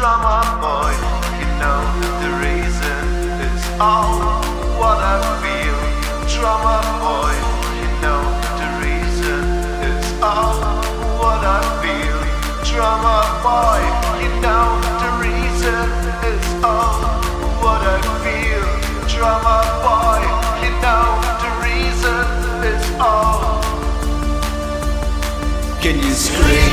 Drama boy, you know the reason is all what I feel. Drama boy, you know the reason is all what I feel. Drama boy, you know the reason is all what I feel. Drama boy, you know the reason is all. Can you scream?